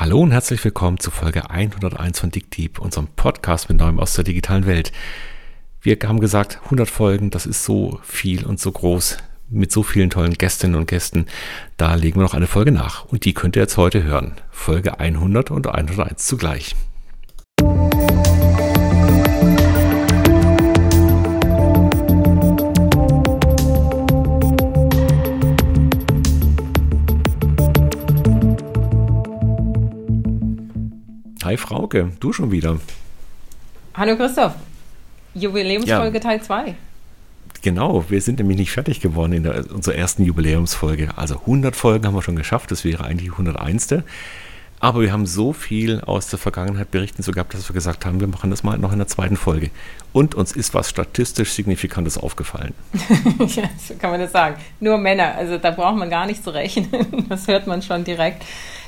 Hallo und herzlich willkommen zu Folge 101 von Dick Deep, unserem Podcast mit Neuem aus der digitalen Welt. Wir haben gesagt, 100 Folgen, das ist so viel und so groß mit so vielen tollen Gästinnen und Gästen. Da legen wir noch eine Folge nach und die könnt ihr jetzt heute hören. Folge 100 und 101 zugleich. Hi Frauke, du schon wieder. Hallo Christoph, Jubiläumsfolge ja. Teil 2. Genau, wir sind nämlich nicht fertig geworden in der, unserer ersten Jubiläumsfolge. Also 100 Folgen haben wir schon geschafft, das wäre eigentlich die 101. Aber wir haben so viel aus der Vergangenheit berichten so gehabt, dass wir gesagt haben, wir machen das mal noch in der zweiten Folge. Und uns ist was statistisch Signifikantes aufgefallen. ja, so kann man das sagen. Nur Männer, also da braucht man gar nicht zu rechnen. Das hört man schon direkt,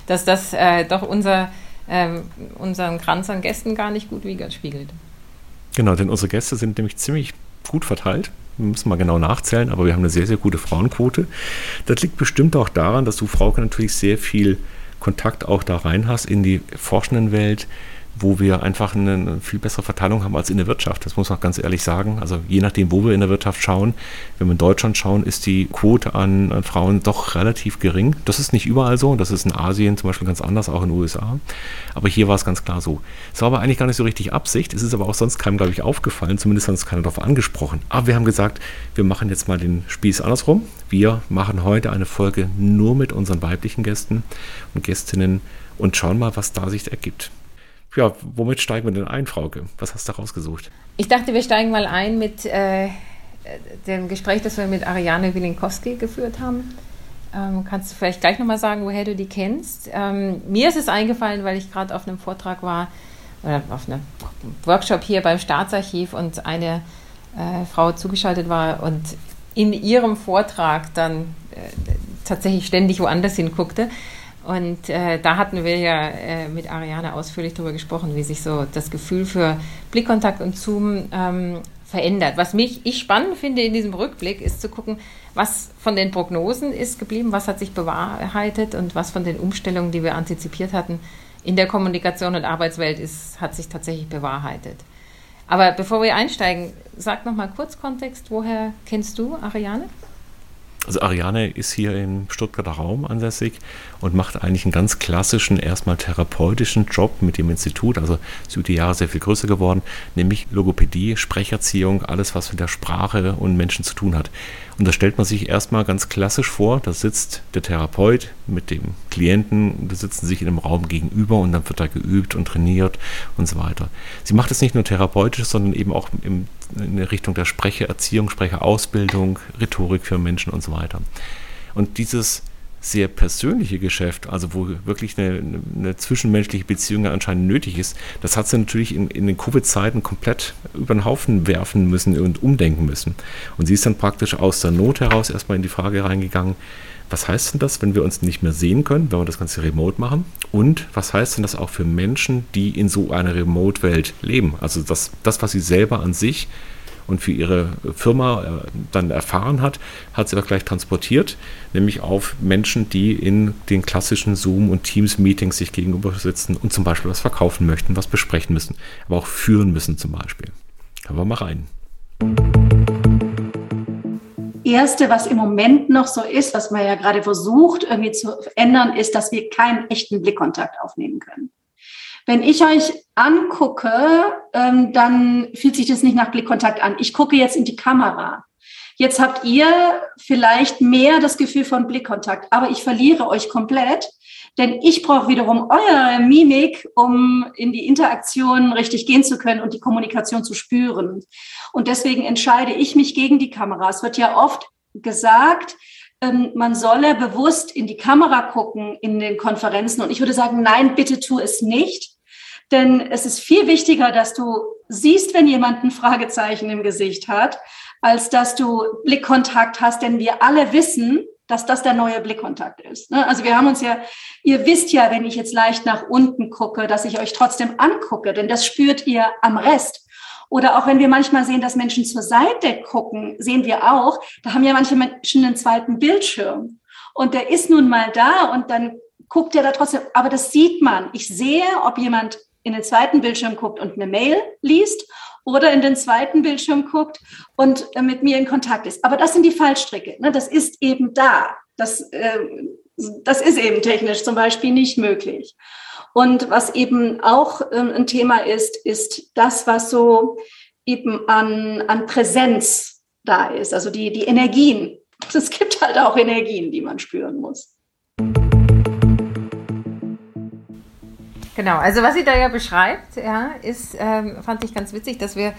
dass das äh, doch unser ähm, unseren Kranz an Gästen gar nicht gut widerspiegelt. Genau, denn unsere Gäste sind nämlich ziemlich gut verteilt. Wir müssen mal genau nachzählen, aber wir haben eine sehr, sehr gute Frauenquote. Das liegt bestimmt auch daran, dass du, Frauke, natürlich sehr viel Kontakt auch da rein hast in die forschenden Welt, wo wir einfach eine viel bessere Verteilung haben als in der Wirtschaft. Das muss man ganz ehrlich sagen. Also je nachdem, wo wir in der Wirtschaft schauen, wenn wir in Deutschland schauen, ist die Quote an, an Frauen doch relativ gering. Das ist nicht überall so. Das ist in Asien zum Beispiel ganz anders, auch in den USA. Aber hier war es ganz klar so. Es war aber eigentlich gar nicht so richtig Absicht. Es ist aber auch sonst keinem, glaube ich, aufgefallen. Zumindest hat uns keiner darauf angesprochen. Aber wir haben gesagt, wir machen jetzt mal den Spieß andersrum. Wir machen heute eine Folge nur mit unseren weiblichen Gästen und Gästinnen und schauen mal, was da sich ergibt ja, womit steigen wir denn ein, Frauke? Was hast du rausgesucht? Ich dachte, wir steigen mal ein mit äh, dem Gespräch, das wir mit Ariane Wilinkowski geführt haben. Ähm, kannst du vielleicht gleich nochmal sagen, woher du die kennst? Ähm, mir ist es eingefallen, weil ich gerade auf einem Vortrag war, oder auf einem Workshop hier beim Staatsarchiv und eine äh, Frau zugeschaltet war und in ihrem Vortrag dann äh, tatsächlich ständig woanders hinguckte. Und äh, da hatten wir ja äh, mit Ariane ausführlich darüber gesprochen, wie sich so das Gefühl für Blickkontakt und Zoom ähm, verändert. Was mich ich spannend finde in diesem Rückblick, ist zu gucken, was von den Prognosen ist geblieben, was hat sich bewahrheitet und was von den Umstellungen, die wir antizipiert hatten, in der Kommunikation und Arbeitswelt ist, hat sich tatsächlich bewahrheitet. Aber bevor wir einsteigen, sag noch mal kurz Kontext. Woher kennst du Ariane? Also Ariane ist hier im Stuttgarter Raum ansässig und macht eigentlich einen ganz klassischen, erstmal therapeutischen Job mit dem Institut. Also ist über die Jahre sehr viel größer geworden, nämlich Logopädie, Sprecherziehung, alles, was mit der Sprache und Menschen zu tun hat. Und da stellt man sich erstmal ganz klassisch vor, da sitzt der Therapeut mit dem Klienten, da sitzen sich in einem Raum gegenüber und dann wird da geübt und trainiert und so weiter. Sie macht es nicht nur therapeutisch, sondern eben auch im, in der Richtung der Sprechererziehung, Sprecherausbildung, Rhetorik für Menschen und so weiter. Und dieses sehr persönliche Geschäft, also wo wirklich eine, eine, zwischenmenschliche Beziehung anscheinend nötig ist, das hat sie natürlich in, in den Covid-Zeiten komplett über den Haufen werfen müssen und umdenken müssen. Und sie ist dann praktisch aus der Not heraus erstmal in die Frage reingegangen, was heißt denn das, wenn wir uns nicht mehr sehen können, wenn wir das Ganze remote machen? Und was heißt denn das auch für Menschen, die in so einer Remote-Welt leben? Also das, das, was sie selber an sich und für ihre Firma äh, dann erfahren hat, hat sie auch gleich transportiert, nämlich auf Menschen, die in den klassischen Zoom- und Teams-Meetings sich gegenüber sitzen und zum Beispiel was verkaufen möchten, was besprechen müssen, aber auch führen müssen zum Beispiel. Hören wir mal rein. Erste, was im Moment noch so ist, was man ja gerade versucht irgendwie zu ändern, ist, dass wir keinen echten Blickkontakt aufnehmen können. Wenn ich euch angucke, ähm, dann fühlt sich das nicht nach Blickkontakt an. Ich gucke jetzt in die Kamera. Jetzt habt ihr vielleicht mehr das Gefühl von Blickkontakt, aber ich verliere euch komplett, denn ich brauche wiederum eure Mimik, um in die Interaktion richtig gehen zu können und die Kommunikation zu spüren. Und deswegen entscheide ich mich gegen die Kamera. Es wird ja oft gesagt, man solle bewusst in die Kamera gucken in den Konferenzen. Und ich würde sagen, nein, bitte tu es nicht. Denn es ist viel wichtiger, dass du siehst, wenn jemand ein Fragezeichen im Gesicht hat, als dass du Blickkontakt hast. Denn wir alle wissen, dass das der neue Blickkontakt ist. Ne? Also wir haben uns ja, ihr wisst ja, wenn ich jetzt leicht nach unten gucke, dass ich euch trotzdem angucke, denn das spürt ihr am Rest. Oder auch wenn wir manchmal sehen, dass Menschen zur Seite gucken, sehen wir auch, da haben ja manche Menschen einen zweiten Bildschirm. Und der ist nun mal da und dann guckt ja da trotzdem, aber das sieht man. Ich sehe, ob jemand in den zweiten Bildschirm guckt und eine Mail liest oder in den zweiten Bildschirm guckt und äh, mit mir in Kontakt ist. Aber das sind die Fallstricke. Ne? Das ist eben da. Das, äh, das ist eben technisch zum Beispiel nicht möglich. Und was eben auch ähm, ein Thema ist, ist das, was so eben an, an Präsenz da ist, also die, die Energien. Es gibt halt auch Energien, die man spüren muss. Genau, also was sie da ja beschreibt, ja, ist, ähm, fand ich ganz witzig, dass wir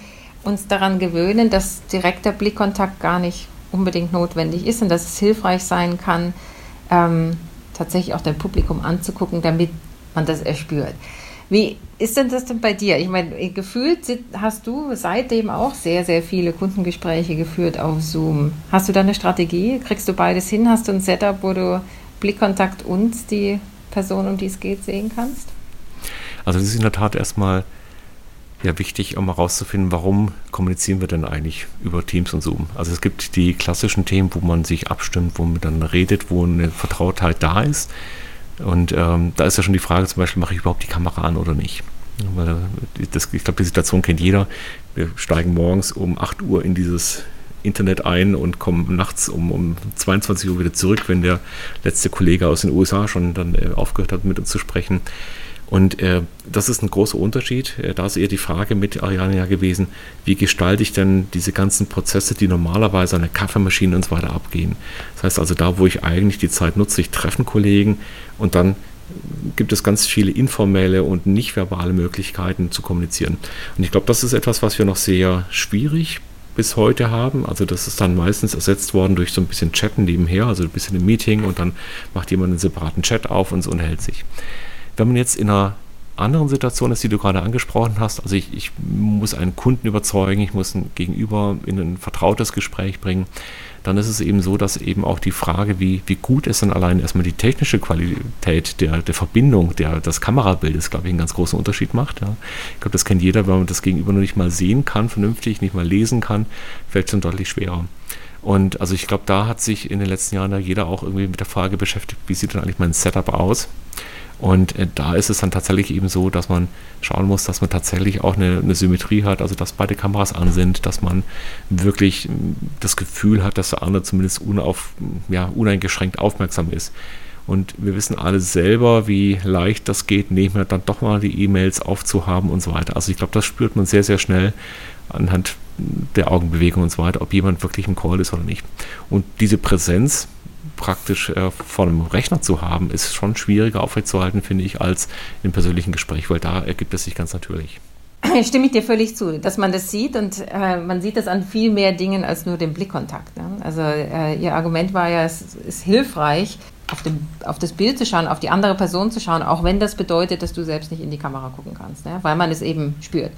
uns daran gewöhnen, dass direkter Blickkontakt gar nicht unbedingt notwendig ist und dass es hilfreich sein kann, ähm, tatsächlich auch dein Publikum anzugucken, damit man das erspürt. Wie ist denn das denn bei dir? Ich meine, gefühlt hast du seitdem auch sehr, sehr viele Kundengespräche geführt auf Zoom. Hast du da eine Strategie? Kriegst du beides hin? Hast du ein Setup, wo du Blickkontakt und die Person, um die es geht, sehen kannst? Also das ist in der Tat erstmal ja, wichtig, um herauszufinden, warum kommunizieren wir denn eigentlich über Teams und Zoom. Also es gibt die klassischen Themen, wo man sich abstimmt, wo man dann redet, wo eine Vertrautheit da ist. Und ähm, da ist ja schon die Frage zum Beispiel, mache ich überhaupt die Kamera an oder nicht? Weil das, ich glaube, die Situation kennt jeder. Wir steigen morgens um 8 Uhr in dieses Internet ein und kommen nachts um, um 22 Uhr wieder zurück, wenn der letzte Kollege aus den USA schon dann äh, aufgehört hat, mit uns zu sprechen. Und äh, das ist ein großer Unterschied. Äh, da ist eher die Frage mit Ariane ja gewesen, wie gestalte ich denn diese ganzen Prozesse, die normalerweise an der Kaffeemaschine und so weiter abgehen. Das heißt also da, wo ich eigentlich die Zeit nutze, ich treffe Kollegen und dann gibt es ganz viele informelle und nicht verbale Möglichkeiten zu kommunizieren. Und ich glaube, das ist etwas, was wir noch sehr schwierig bis heute haben. Also das ist dann meistens ersetzt worden durch so ein bisschen Chatten nebenher, also ein bisschen ein Meeting und dann macht jemand einen separaten Chat auf und so unterhält sich. Wenn man jetzt in einer anderen Situation ist, die du gerade angesprochen hast, also ich, ich muss einen Kunden überzeugen, ich muss ein Gegenüber in ein vertrautes Gespräch bringen, dann ist es eben so, dass eben auch die Frage, wie, wie gut ist dann allein erstmal die technische Qualität der, der Verbindung, der, des Kamerabildes, glaube ich, einen ganz großen Unterschied macht. Ja. Ich glaube, das kennt jeder, wenn man das Gegenüber noch nicht mal sehen kann, vernünftig, nicht mal lesen kann, fällt es schon deutlich schwerer. Und also ich glaube, da hat sich in den letzten Jahren da jeder auch irgendwie mit der Frage beschäftigt, wie sieht denn eigentlich mein Setup aus? Und äh, da ist es dann tatsächlich eben so, dass man schauen muss, dass man tatsächlich auch eine, eine, Symmetrie hat, also dass beide Kameras an sind, dass man wirklich hm, das Gefühl hat, dass der andere zumindest unauf, ja, uneingeschränkt aufmerksam ist. Und wir wissen alle selber, wie leicht das geht, nebenher dann doch mal die E-Mails aufzuhaben und so weiter. Also ich glaube, das spürt man sehr, sehr schnell anhand der Augenbewegung und so weiter, ob jemand wirklich im Call ist oder nicht. Und diese Präsenz, praktisch äh, vor einem Rechner zu haben, ist schon schwieriger aufrechtzuerhalten, finde ich, als im persönlichen Gespräch, weil da ergibt es sich ganz natürlich. Stimme ich dir völlig zu, dass man das sieht und äh, man sieht das an viel mehr Dingen als nur dem Blickkontakt. Ne? Also äh, Ihr Argument war ja, es ist hilfreich, auf, dem, auf, das Bild zu schauen, auf die andere Person zu schauen, auch wenn das bedeutet, dass du selbst nicht in die Kamera gucken kannst, ne? weil man es eben spürt.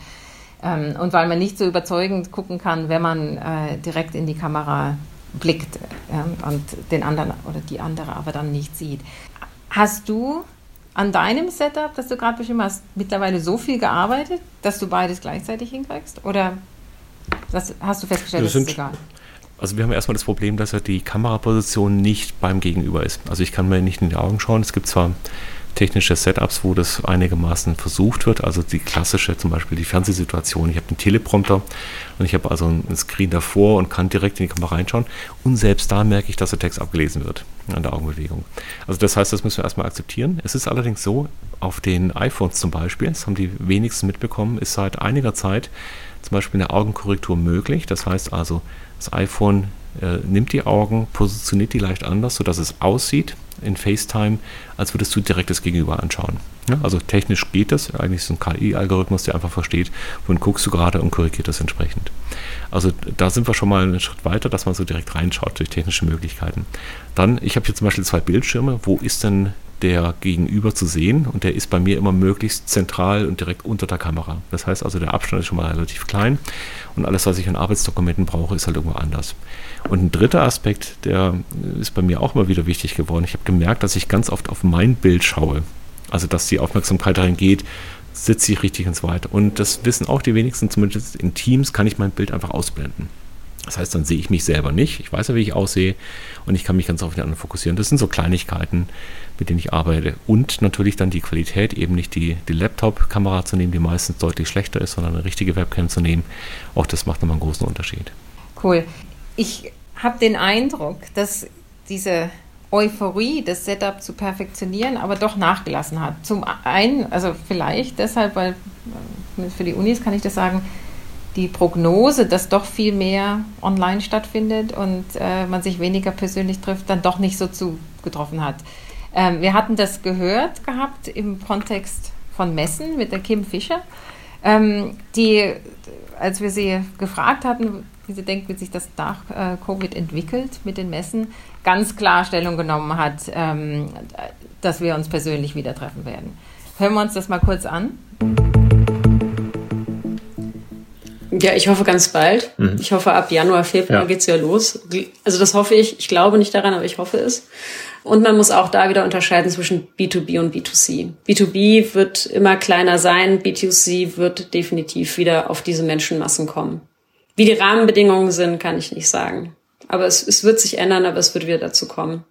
Ähm, und weil man nicht so überzeugend gucken kann, wenn man äh, direkt in die Kamera blickt ja, und den anderen oder die andere aber dann nicht sieht. Hast du an deinem Setup, das du gerade beschrieben hast, mittlerweile so viel gearbeitet, dass du beides gleichzeitig hinkriegst? Oder das hast du festgestellt, das, das ist egal? Also wir haben erstmal das Problem, dass ja die Kameraposition nicht beim Gegenüber ist. Also ich kann mir nicht in die Augen schauen. Es gibt zwar technische Setups, wo das einigermaßen versucht wird. Also die klassische, zum Beispiel die Fernsehsituation. Ich habe einen Teleprompter und ich habe also einen Screen davor und kann direkt in die Kamera reinschauen. Und selbst da merke ich, dass der Text abgelesen wird an der Augenbewegung. Also das heißt, das müssen wir erstmal akzeptieren. Es ist allerdings so, auf den iPhones zum Beispiel, das haben die wenigsten mitbekommen, ist seit einiger Zeit zum Beispiel eine Augenkorrektur möglich. Das heißt also, das iPhone äh, nimmt die Augen, positioniert die leicht anders, sodass es aussieht in FaceTime, als würdest du direkt das Gegenüber anschauen. Ja, also technisch geht das, eigentlich ist ein KI-Algorithmus, der einfach versteht, wohin guckst du gerade und korrigiert das entsprechend. Also da sind wir schon mal einen Schritt weiter, dass man so direkt reinschaut durch technische Möglichkeiten. Dann, ich habe hier zum Beispiel zwei Bildschirme, wo ist denn der Gegenüber zu sehen und der ist bei mir immer möglichst zentral und direkt unter der Kamera. Das heißt also, der Abstand ist schon mal relativ klein und alles, was ich an Arbeitsdokumenten brauche, ist halt irgendwo anders. Und ein dritter Aspekt, der ist bei mir auch immer wieder wichtig geworden. Ich habe gemerkt, dass ich ganz oft auf mein Bild schaue. Also, dass die Aufmerksamkeit darin geht, sitze ich richtig ins Weite. Und das wissen auch die wenigsten, zumindest in Teams kann ich mein Bild einfach ausblenden. Das heißt, dann sehe ich mich selber nicht. Ich weiß ja, wie ich aussehe und ich kann mich ganz auf den anderen fokussieren. Das sind so Kleinigkeiten, mit denen ich arbeite. Und natürlich dann die Qualität, eben nicht die, die Laptop-Kamera zu nehmen, die meistens deutlich schlechter ist, sondern eine richtige Webcam zu nehmen. Auch das macht nochmal einen großen Unterschied. Cool. Ich habe den Eindruck, dass diese Euphorie, das Setup zu perfektionieren, aber doch nachgelassen hat. Zum einen, also vielleicht deshalb, weil äh, für die Unis kann ich das sagen, die Prognose, dass doch viel mehr online stattfindet und äh, man sich weniger persönlich trifft, dann doch nicht so zugetroffen hat. Ähm, wir hatten das gehört gehabt im Kontext von Messen mit der Kim Fischer, ähm, die, als wir sie gefragt hatten, wie sie denkt, wie sich das nach äh, Covid entwickelt mit den Messen, ganz klar Stellung genommen hat, ähm, dass wir uns persönlich wieder treffen werden. Hören wir uns das mal kurz an. Ja, ich hoffe ganz bald. Mhm. Ich hoffe, ab Januar, Februar ja. geht's ja los. Also das hoffe ich. Ich glaube nicht daran, aber ich hoffe es. Und man muss auch da wieder unterscheiden zwischen B2B und B2C. B2B wird immer kleiner sein, B2C wird definitiv wieder auf diese Menschenmassen kommen. Wie die Rahmenbedingungen sind, kann ich nicht sagen. Aber es, es wird sich ändern, aber es wird wieder dazu kommen.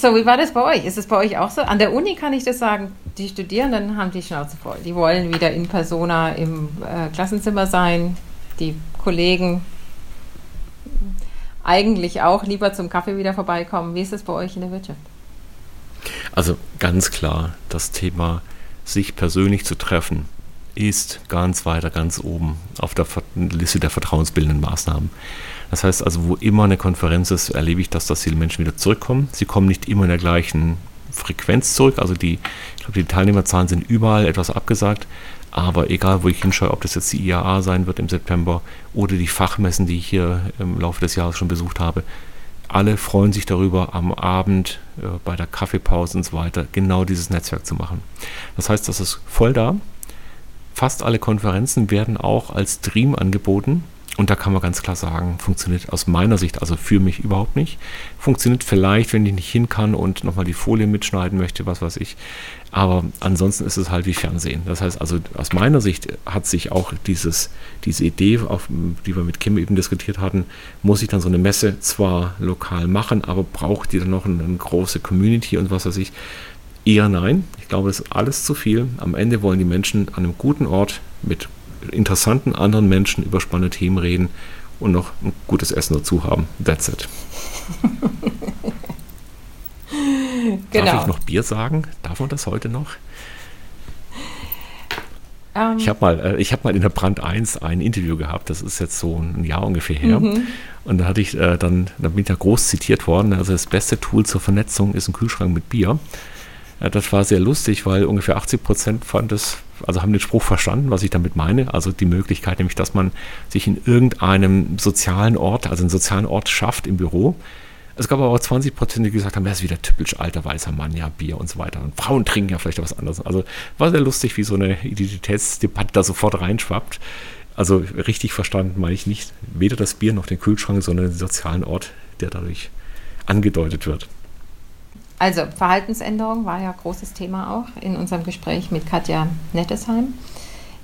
So, wie war das bei euch? Ist es bei euch auch so? An der Uni kann ich das sagen, die Studierenden haben die Schnauze voll. Die wollen wieder in Persona im äh, Klassenzimmer sein. Die Kollegen eigentlich auch lieber zum Kaffee wieder vorbeikommen. Wie ist es bei euch in der Wirtschaft? Also ganz klar, das Thema, sich persönlich zu treffen, ist ganz weiter, ganz oben auf der Liste der vertrauensbildenden Maßnahmen. Das heißt also, wo immer eine Konferenz ist, erlebe ich, dass, viele Menschen wieder zurückkommen. Sie kommen nicht immer in der gleichen Frequenz zurück. Also die, ich glaube, die Teilnehmerzahlen sind überall etwas abgesagt. Aber egal, wo ich hinschaue, ob das jetzt die IAA sein wird im September oder die Fachmessen, die ich hier im Laufe des Jahres schon besucht habe, alle freuen sich darüber, am Abend äh, bei der Kaffeepause und so weiter genau dieses Netzwerk zu machen. Das heißt, das ist voll da. Fast alle Konferenzen werden auch als Stream angeboten. Und da kann man ganz klar sagen, funktioniert aus meiner Sicht, also für mich überhaupt nicht. Funktioniert vielleicht, wenn ich nicht hin kann und nochmal die Folie mitschneiden möchte, was weiß ich. Aber ansonsten ist es halt wie Fernsehen. Das heißt also, aus meiner Sicht hat sich auch dieses, diese Idee, auf, die wir mit Kim eben diskutiert hatten, muss ich dann so eine Messe zwar lokal machen, aber braucht die dann noch eine, große Community und was weiß ich. Eher nein. Ich glaube, das ist alles zu viel. Am Ende wollen die Menschen an einem guten Ort mit interessanten anderen Menschen über spannende Themen reden und noch ein gutes Essen dazu haben. That's it. genau. Darf ich noch Bier sagen? Darf man das heute noch? Um. Ähm. Ich habe mal, äh, hab mal in der Brand 1 ein Interview gehabt, das ist jetzt so ein Jahr ungefähr her. Mhm. Und da hatte ich äh, dann, da bin ich ja groß zitiert worden, also das beste Tool zur Vernetzung ist ein Kühlschrank mit Bier. Ja, das war sehr lustig, weil ungefähr 80 Prozent fand es, also haben den Spruch verstanden, was ich damit meine. Also die Möglichkeit, nämlich, dass man sich in irgendeinem sozialen Ort, also einen sozialen Ort schafft im Büro. Es gab aber auch 20 Prozent, die gesagt haben, das ist wieder typisch alter weißer Mann, ja, Bier und so weiter. Und Frauen trinken ja vielleicht was anderes. Also war sehr lustig, wie so eine Identitätsdebatte da sofort reinschwappt. Also richtig verstanden meine ich nicht weder das Bier noch den Kühlschrank, sondern den sozialen Ort, der dadurch angedeutet wird. Also Verhaltensänderung war ja großes Thema auch in unserem Gespräch mit Katja Nettesheim,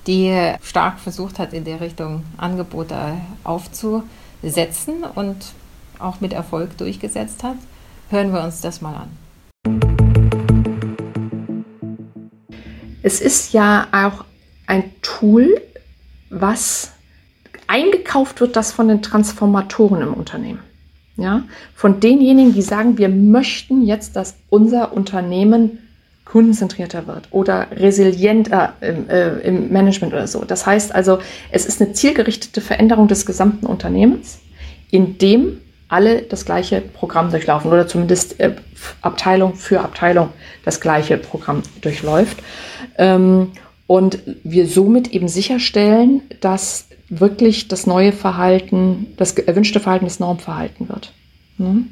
die stark versucht hat, in der Richtung Angebote aufzusetzen und auch mit Erfolg durchgesetzt hat. Hören wir uns das mal an. Es ist ja auch ein Tool, was eingekauft wird, das von den Transformatoren im Unternehmen. Ja, von denjenigen, die sagen, wir möchten jetzt, dass unser Unternehmen kundenzentrierter wird oder resilienter im, äh, im Management oder so. Das heißt also, es ist eine zielgerichtete Veränderung des gesamten Unternehmens, in dem alle das gleiche Programm durchlaufen oder zumindest äh, Abteilung für Abteilung das gleiche Programm durchläuft. Ähm, und wir somit eben sicherstellen, dass wirklich das neue Verhalten, das erwünschte Verhalten das Normverhalten wird. Mhm.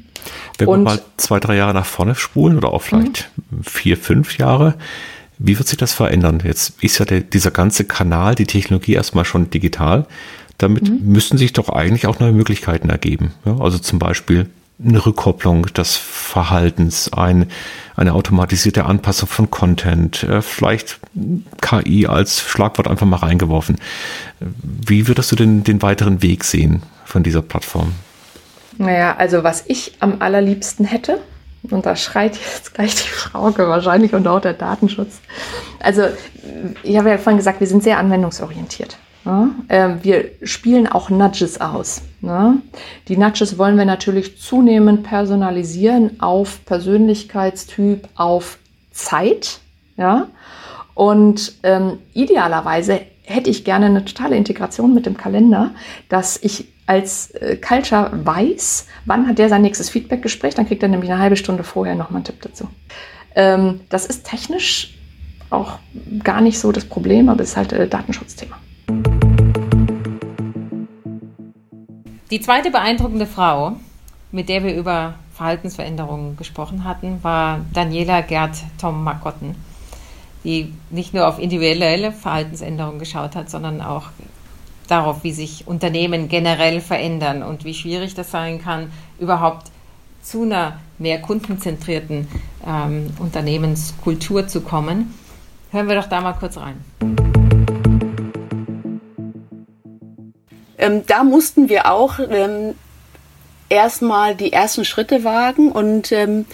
Wenn wir mal zwei, drei Jahre nach vorne spulen oder auch vielleicht mhm. vier, fünf Jahre, wie wird sich das verändern? Jetzt ist ja der, dieser ganze Kanal, die Technologie erstmal schon digital. Damit mhm. müssten sich doch eigentlich auch neue Möglichkeiten ergeben. Ja, also zum Beispiel eine Rückkopplung des Verhaltens, ein, eine automatisierte Anpassung von Content, äh, vielleicht KI als Schlagwort einfach mal reingeworfen. Wie würdest du denn den weiteren Weg sehen von dieser Plattform? Naja, also was ich am allerliebsten hätte, und da schreit jetzt gleich die Frauke wahrscheinlich und auch der Datenschutz. Also, ich habe ja vorhin gesagt, wir sind sehr anwendungsorientiert. Ne? Ähm, wir spielen auch Nudges aus. Ne? Die Nudges wollen wir natürlich zunehmend personalisieren auf Persönlichkeitstyp, auf Zeit. Ja? Und ähm, idealerweise hätte ich gerne eine totale Integration mit dem Kalender, dass ich als äh, Culture weiß, wann hat der sein nächstes Feedback-Gespräch, dann kriegt er nämlich eine halbe Stunde vorher nochmal einen Tipp dazu. Ähm, das ist technisch auch gar nicht so das Problem, aber es ist halt äh, Datenschutzthema. Die zweite beeindruckende Frau, mit der wir über Verhaltensveränderungen gesprochen hatten, war Daniela Gerd Tom Makotten, die nicht nur auf individuelle Verhaltensänderungen geschaut hat, sondern auch darauf, wie sich Unternehmen generell verändern und wie schwierig das sein kann, überhaupt zu einer mehr kundenzentrierten ähm, Unternehmenskultur zu kommen. Hören wir doch da mal kurz rein. Ähm, da mussten wir auch ähm, erstmal die ersten Schritte wagen und ähm,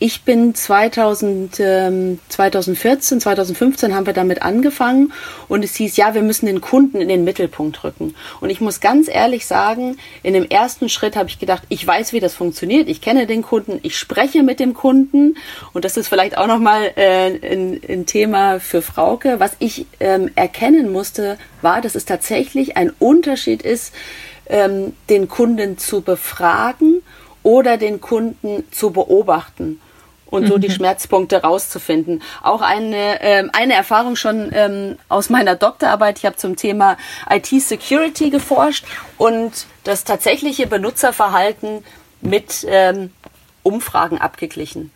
ich bin 2000, ähm, 2014, 2015 haben wir damit angefangen und es hieß, ja, wir müssen den Kunden in den Mittelpunkt rücken. Und ich muss ganz ehrlich sagen, in dem ersten Schritt habe ich gedacht, ich weiß, wie das funktioniert, ich kenne den Kunden, ich spreche mit dem Kunden und das ist vielleicht auch nochmal äh, ein, ein Thema für Frauke. Was ich ähm, erkennen musste, war, dass es tatsächlich ein Unterschied ist, ähm, den Kunden zu befragen oder den Kunden zu beobachten und so die mhm. Schmerzpunkte rauszufinden. Auch eine, ähm, eine Erfahrung schon ähm, aus meiner Doktorarbeit. Ich habe zum Thema IT-Security geforscht und das tatsächliche Benutzerverhalten mit ähm, Umfragen abgeglichen.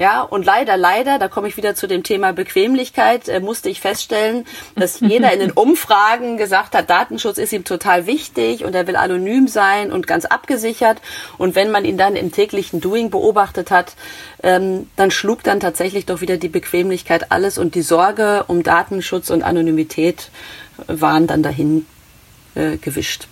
Ja, und leider, leider, da komme ich wieder zu dem Thema Bequemlichkeit, äh, musste ich feststellen, dass jeder in den Umfragen gesagt hat, Datenschutz ist ihm total wichtig und er will anonym sein und ganz abgesichert. Und wenn man ihn dann im täglichen Doing beobachtet hat, ähm, dann schlug dann tatsächlich doch wieder die Bequemlichkeit alles und die Sorge um Datenschutz und Anonymität waren dann dahin äh, gewischt.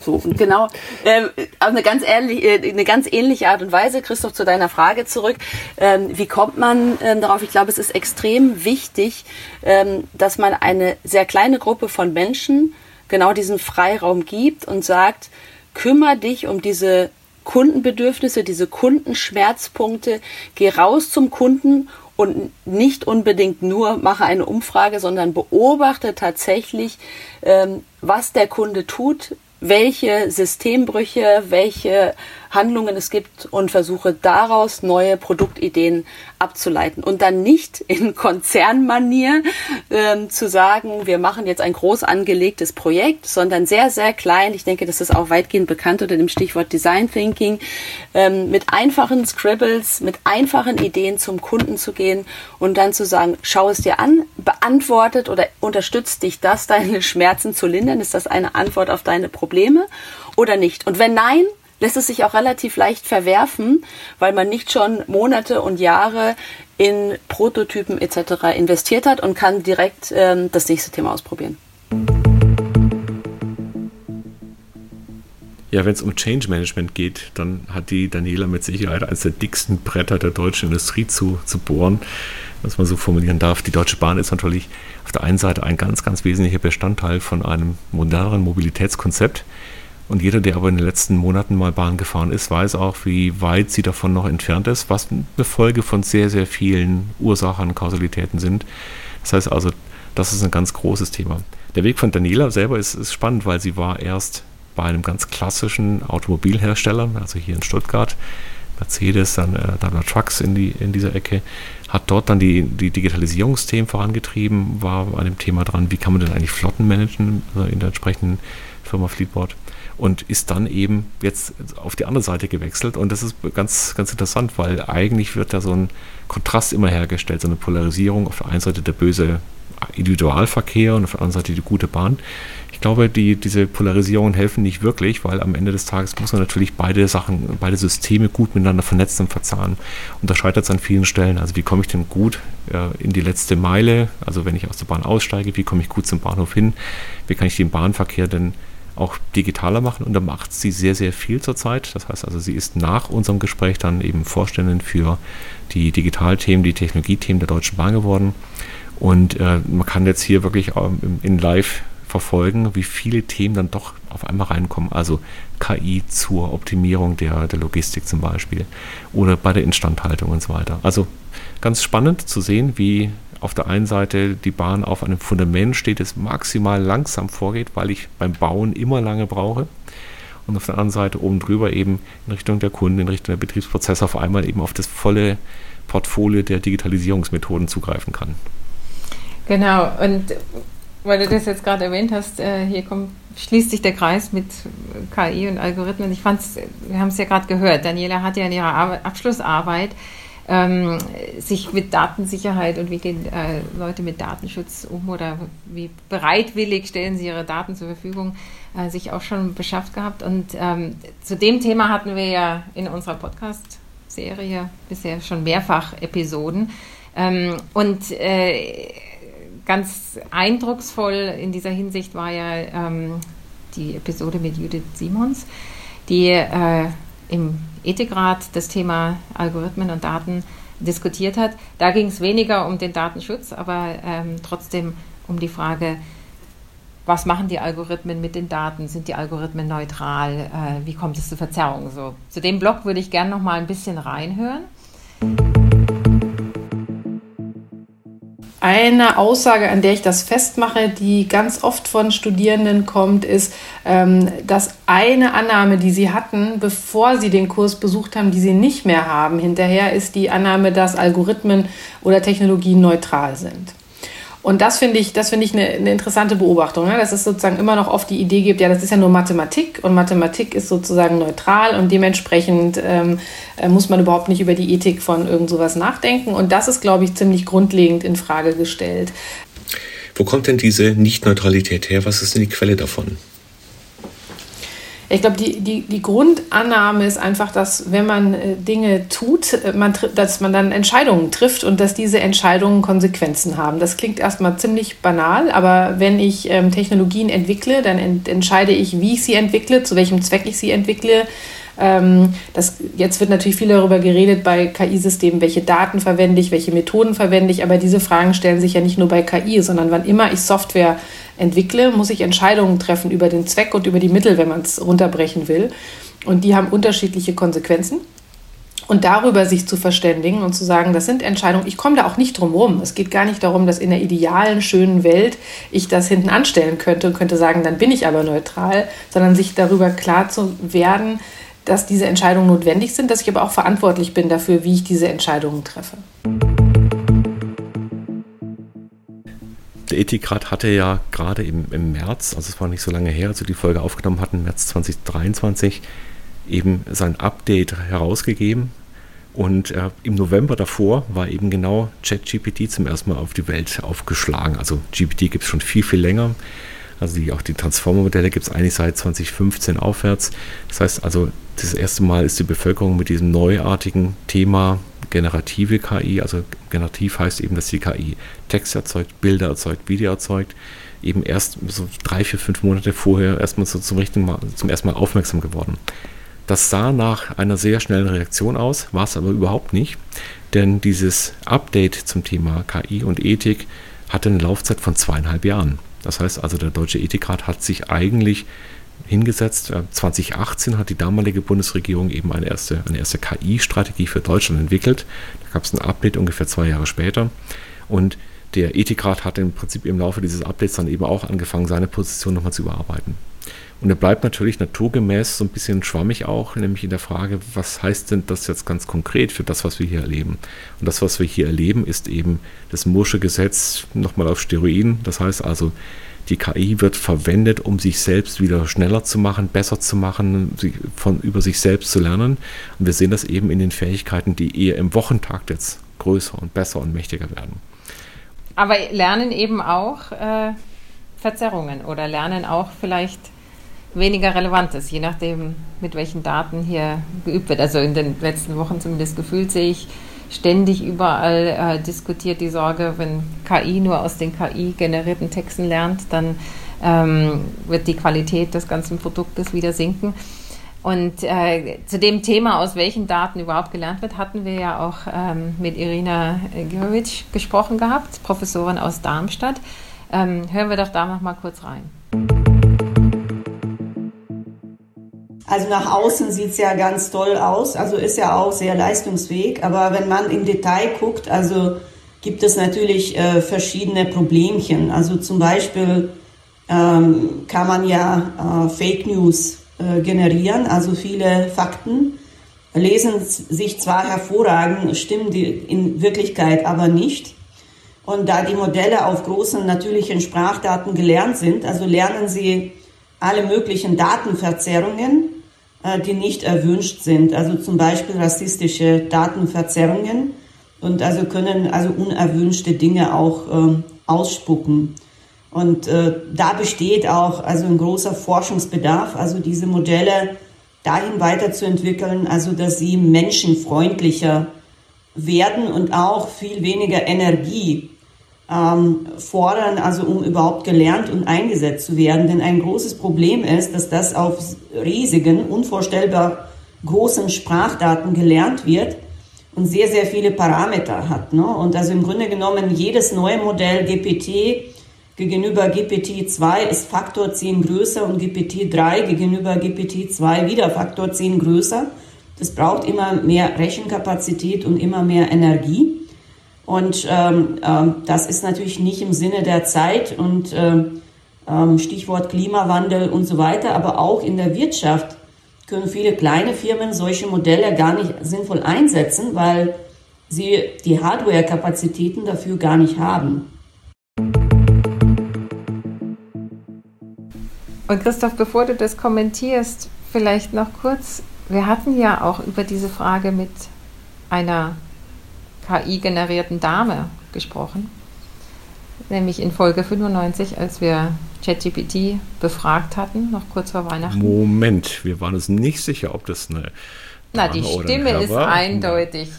So, und genau, ähm, auf eine ganz, ehrlich, äh, eine ganz ähnliche Art und Weise, Christoph, zu deiner Frage zurück. Ähm, wie kommt man ähm, darauf? Ich glaube, es ist extrem wichtig, ähm, dass man eine sehr kleine Gruppe von Menschen genau diesen Freiraum gibt und sagt, kümmer dich um diese Kundenbedürfnisse, diese Kundenschmerzpunkte, geh raus zum Kunden und nicht unbedingt nur mache eine Umfrage, sondern beobachte tatsächlich, ähm, was der Kunde tut, welche Systembrüche, welche Handlungen es gibt und versuche daraus neue Produktideen abzuleiten und dann nicht in Konzernmanier ähm, zu sagen, wir machen jetzt ein groß angelegtes Projekt, sondern sehr, sehr klein. Ich denke, das ist auch weitgehend bekannt unter dem Stichwort Design Thinking, ähm, mit einfachen Scribbles, mit einfachen Ideen zum Kunden zu gehen und dann zu sagen, schau es dir an, beantwortet oder unterstützt dich das, deine Schmerzen zu lindern? Ist das eine Antwort auf deine Probleme oder nicht? Und wenn nein, lässt es sich auch relativ leicht verwerfen, weil man nicht schon Monate und Jahre in Prototypen etc. investiert hat und kann direkt ähm, das nächste Thema ausprobieren. Ja, wenn es um Change Management geht, dann hat die Daniela mit Sicherheit eines der dicksten Bretter der deutschen Industrie zu, zu bohren, was man so formulieren darf. Die Deutsche Bahn ist natürlich auf der einen Seite ein ganz, ganz wesentlicher Bestandteil von einem modernen Mobilitätskonzept. Und jeder, der aber in den letzten Monaten mal Bahn gefahren ist, weiß auch, wie weit sie davon noch entfernt ist, was eine Folge von sehr, sehr vielen Ursachen, Kausalitäten sind. Das heißt also, das ist ein ganz großes Thema. Der Weg von Daniela selber ist, ist spannend, weil sie war erst bei einem ganz klassischen Automobilhersteller, also hier in Stuttgart, Mercedes, dann äh, Daimler Trucks in, die, in dieser Ecke, hat dort dann die, die Digitalisierungsthemen vorangetrieben, war an dem Thema dran, wie kann man denn eigentlich Flotten managen, also in der entsprechenden Firma Fleetboard und ist dann eben jetzt auf die andere Seite gewechselt. Und das ist ganz, ganz interessant, weil eigentlich wird da so ein Kontrast immer hergestellt, so eine Polarisierung. Auf der einen Seite der böse Individualverkehr und auf der anderen Seite die gute Bahn. Ich glaube, die, diese Polarisierungen helfen nicht wirklich, weil am Ende des Tages muss man natürlich beide Sachen, beide Systeme gut miteinander vernetzen und verzahnen. Und da scheitert es an vielen Stellen. Also wie komme ich denn gut äh, in die letzte Meile? Also wenn ich aus der Bahn aussteige, wie komme ich gut zum Bahnhof hin? Wie kann ich den Bahnverkehr denn auch digitaler machen und da macht sie sehr, sehr viel zurzeit. Das heißt also, sie ist nach unserem Gespräch dann eben Vorständin für die Digitalthemen, die Technologiethemen der Deutschen Bahn geworden. Und äh, man kann jetzt hier wirklich ähm, in live verfolgen, wie viele Themen dann doch auf einmal reinkommen. Also KI zur Optimierung der, der Logistik zum Beispiel oder bei der Instandhaltung und so weiter. Also ganz spannend zu sehen, wie auf der einen Seite die Bahn auf einem Fundament steht, das maximal langsam vorgeht, weil ich beim Bauen immer lange brauche. Und auf der anderen Seite oben drüber eben in Richtung der Kunden, in Richtung der Betriebsprozesse auf einmal eben auf das volle Portfolio der Digitalisierungsmethoden zugreifen kann. Genau, und weil du das jetzt gerade erwähnt hast, äh, hier kommt, schließt sich der Kreis mit KI und Algorithmen. Ich fand's, wir haben es ja gerade gehört, Daniela hat ja in ihrer Abschlussarbeit ähm, sich mit Datensicherheit und wie gehen äh, Leute mit Datenschutz um oder wie bereitwillig stellen sie ihre Daten zur Verfügung, äh, sich auch schon beschafft gehabt. Und ähm, zu dem Thema hatten wir ja in unserer Podcast-Serie bisher schon mehrfach Episoden. Ähm, und äh, ganz eindrucksvoll in dieser Hinsicht war ja ähm, die Episode mit Judith Simons, die äh, im Ethikrat das Thema Algorithmen und Daten diskutiert hat. Da ging es weniger um den Datenschutz, aber ähm, trotzdem um die Frage, was machen die Algorithmen mit den Daten? Sind die Algorithmen neutral? Äh, wie kommt es zu Verzerrungen? So, zu dem Blog würde ich gerne noch mal ein bisschen reinhören. Eine Aussage, an der ich das festmache, die ganz oft von Studierenden kommt, ist, ähm, dass eine Annahme, die sie hatten, bevor sie den Kurs besucht haben, die sie nicht mehr haben, hinterher ist die Annahme, dass Algorithmen oder Technologien neutral sind. Und das finde ich, das finde ich eine, eine interessante Beobachtung, ne? dass es sozusagen immer noch oft die Idee gibt, ja, das ist ja nur Mathematik und Mathematik ist sozusagen neutral und dementsprechend ähm, äh, muss man überhaupt nicht über die Ethik von irgend sowas nachdenken. Und das ist, glaube ich, ziemlich grundlegend in Frage gestellt. Wo kommt denn diese Nicht-Neutralität her? Was ist denn die Quelle davon? Ich glaube, die, die, die Grundannahme ist einfach, dass wenn man äh, Dinge tut, äh, man, dass man dann Entscheidungen trifft und dass diese Entscheidungen Konsequenzen haben. Das klingt erstmal ziemlich banal, aber wenn ich ähm, Technologien entwickle, dann ent entscheide ich, wie ich sie entwickle, zu welchem Zweck ich sie entwickle. Ähm, das, jetzt wird natürlich viel darüber geredet bei KI-Systemen, welche Daten verwende ich, welche Methoden verwende ich, aber diese Fragen stellen sich ja nicht nur bei KI, sondern wann immer ich Software entwickle, muss ich Entscheidungen treffen über den Zweck und über die Mittel, wenn man es runterbrechen will. Und die haben unterschiedliche Konsequenzen. Und darüber sich zu verständigen und zu sagen, das sind Entscheidungen, ich komme da auch nicht drum rum. Es geht gar nicht darum, dass in der idealen, schönen Welt ich das hinten anstellen könnte und könnte sagen, dann bin ich aber neutral, sondern sich darüber klar zu werden, dass diese Entscheidungen notwendig sind, dass ich aber auch verantwortlich bin dafür, wie ich diese Entscheidungen treffe. Der Ethikrat hatte ja gerade im, im März, also es war nicht so lange her, als wir die Folge aufgenommen hatten, März 2023, eben sein Update herausgegeben. Und äh, im November davor war eben genau ChatGPT zum ersten Mal auf die Welt aufgeschlagen. Also GPT gibt es schon viel, viel länger. Also die, auch die Transformer-Modelle gibt es eigentlich seit 2015 aufwärts. Das heißt also, das erste Mal ist die Bevölkerung mit diesem neuartigen Thema generative KI, also generativ heißt eben, dass die KI Text erzeugt, Bilder erzeugt, Video erzeugt, eben erst so drei, vier, fünf Monate vorher erstmal so zum, richtigen Mal, zum ersten Mal aufmerksam geworden. Das sah nach einer sehr schnellen Reaktion aus, war es aber überhaupt nicht, denn dieses Update zum Thema KI und Ethik hatte eine Laufzeit von zweieinhalb Jahren. Das heißt also, der Deutsche Ethikrat hat sich eigentlich hingesetzt. 2018 äh, hat die damalige Bundesregierung eben eine erste, eine erste KI-Strategie für Deutschland entwickelt. Da gab es ein Update ungefähr zwei Jahre später. Und der Ethikrat hat im Prinzip im Laufe dieses Updates dann eben auch angefangen, seine Position nochmal zu überarbeiten. Und er bleibt natürlich naturgemäß so ein bisschen schwammig auch, nämlich in der Frage, was heißt denn das jetzt ganz konkret für das, was wir hier erleben? Und das, was wir hier erleben, ist eben das Mursche Gesetz nochmal auf Steroiden. Das heißt also, Die KI wird verwendet, um sich selbst wieder schneller zu machen, besser zu machen, von über sich selbst zu lernen. Und wir sehen das eben in den Fähigkeiten, die eher im Wochentakt jetzt größer und besser und mächtiger werden. Aber lernen eben auch äh, Verzerrungen oder lernen auch vielleicht weniger Relevantes, je nachdem, mit welchen Daten hier geübt wird. Also in den letzten Wochen zumindest gefühlt sehe ich ständig überall äh, diskutiert die Sorge, wenn KI nur aus den KI-generierten Texten lernt, dann ähm, wird die Qualität des ganzen Produktes wieder sinken. Und äh, zu dem Thema, aus welchen Daten überhaupt gelernt wird, hatten wir ja auch ähm, mit Irina Girovic gesprochen gehabt, Professorin aus Darmstadt. Ähm, hören wir doch da noch mal kurz rein. Also nach außen sieht es ja ganz toll aus, also ist ja auch sehr leistungsfähig, aber wenn man im Detail guckt, also gibt es natürlich äh, verschiedene Problemchen. Also zum Beispiel ähm, kann man ja äh, Fake News äh, generieren, also viele Fakten lesen sich zwar hervorragend, stimmen die in Wirklichkeit aber nicht. Und da die Modelle auf großen natürlichen Sprachdaten gelernt sind, also lernen sie alle möglichen Datenverzerrungen, die nicht erwünscht sind, also zum Beispiel rassistische Datenverzerrungen und also können also unerwünschte Dinge auch äh, ausspucken. Und äh, da besteht auch also ein großer Forschungsbedarf, also diese Modelle dahin weiterzuentwickeln, also dass sie menschenfreundlicher werden und auch viel weniger Energie ähm, fordern, also um überhaupt gelernt und eingesetzt zu werden. Denn ein großes Problem ist, dass das auf riesigen, unvorstellbar großen Sprachdaten gelernt wird und sehr, sehr viele Parameter hat. Ne? Und also im Grunde genommen jedes neue Modell GPT gegenüber GPT-2 ist Faktor 10 größer und GPT-3 gegenüber GPT-2 wieder Faktor 10 größer. Das braucht immer mehr Rechenkapazität und immer mehr Energie. Und ähm, ähm, das ist natürlich nicht im Sinne der Zeit und ähm, ähm, Stichwort Klimawandel und so weiter, aber auch in der Wirtschaft können viele kleine Firmen solche Modelle gar nicht sinnvoll einsetzen, weil sie die Hardware-Kapazitäten dafür gar nicht haben. Und Christoph, bevor du das kommentierst, vielleicht noch kurz, wir hatten ja auch über diese Frage mit einer KI-generierten Dame gesprochen, nämlich in Folge 95, als wir ChatGPT befragt hatten, noch kurz vor Weihnachten. Moment, wir waren uns nicht sicher, ob das eine. Na, die Stimme ist eindeutig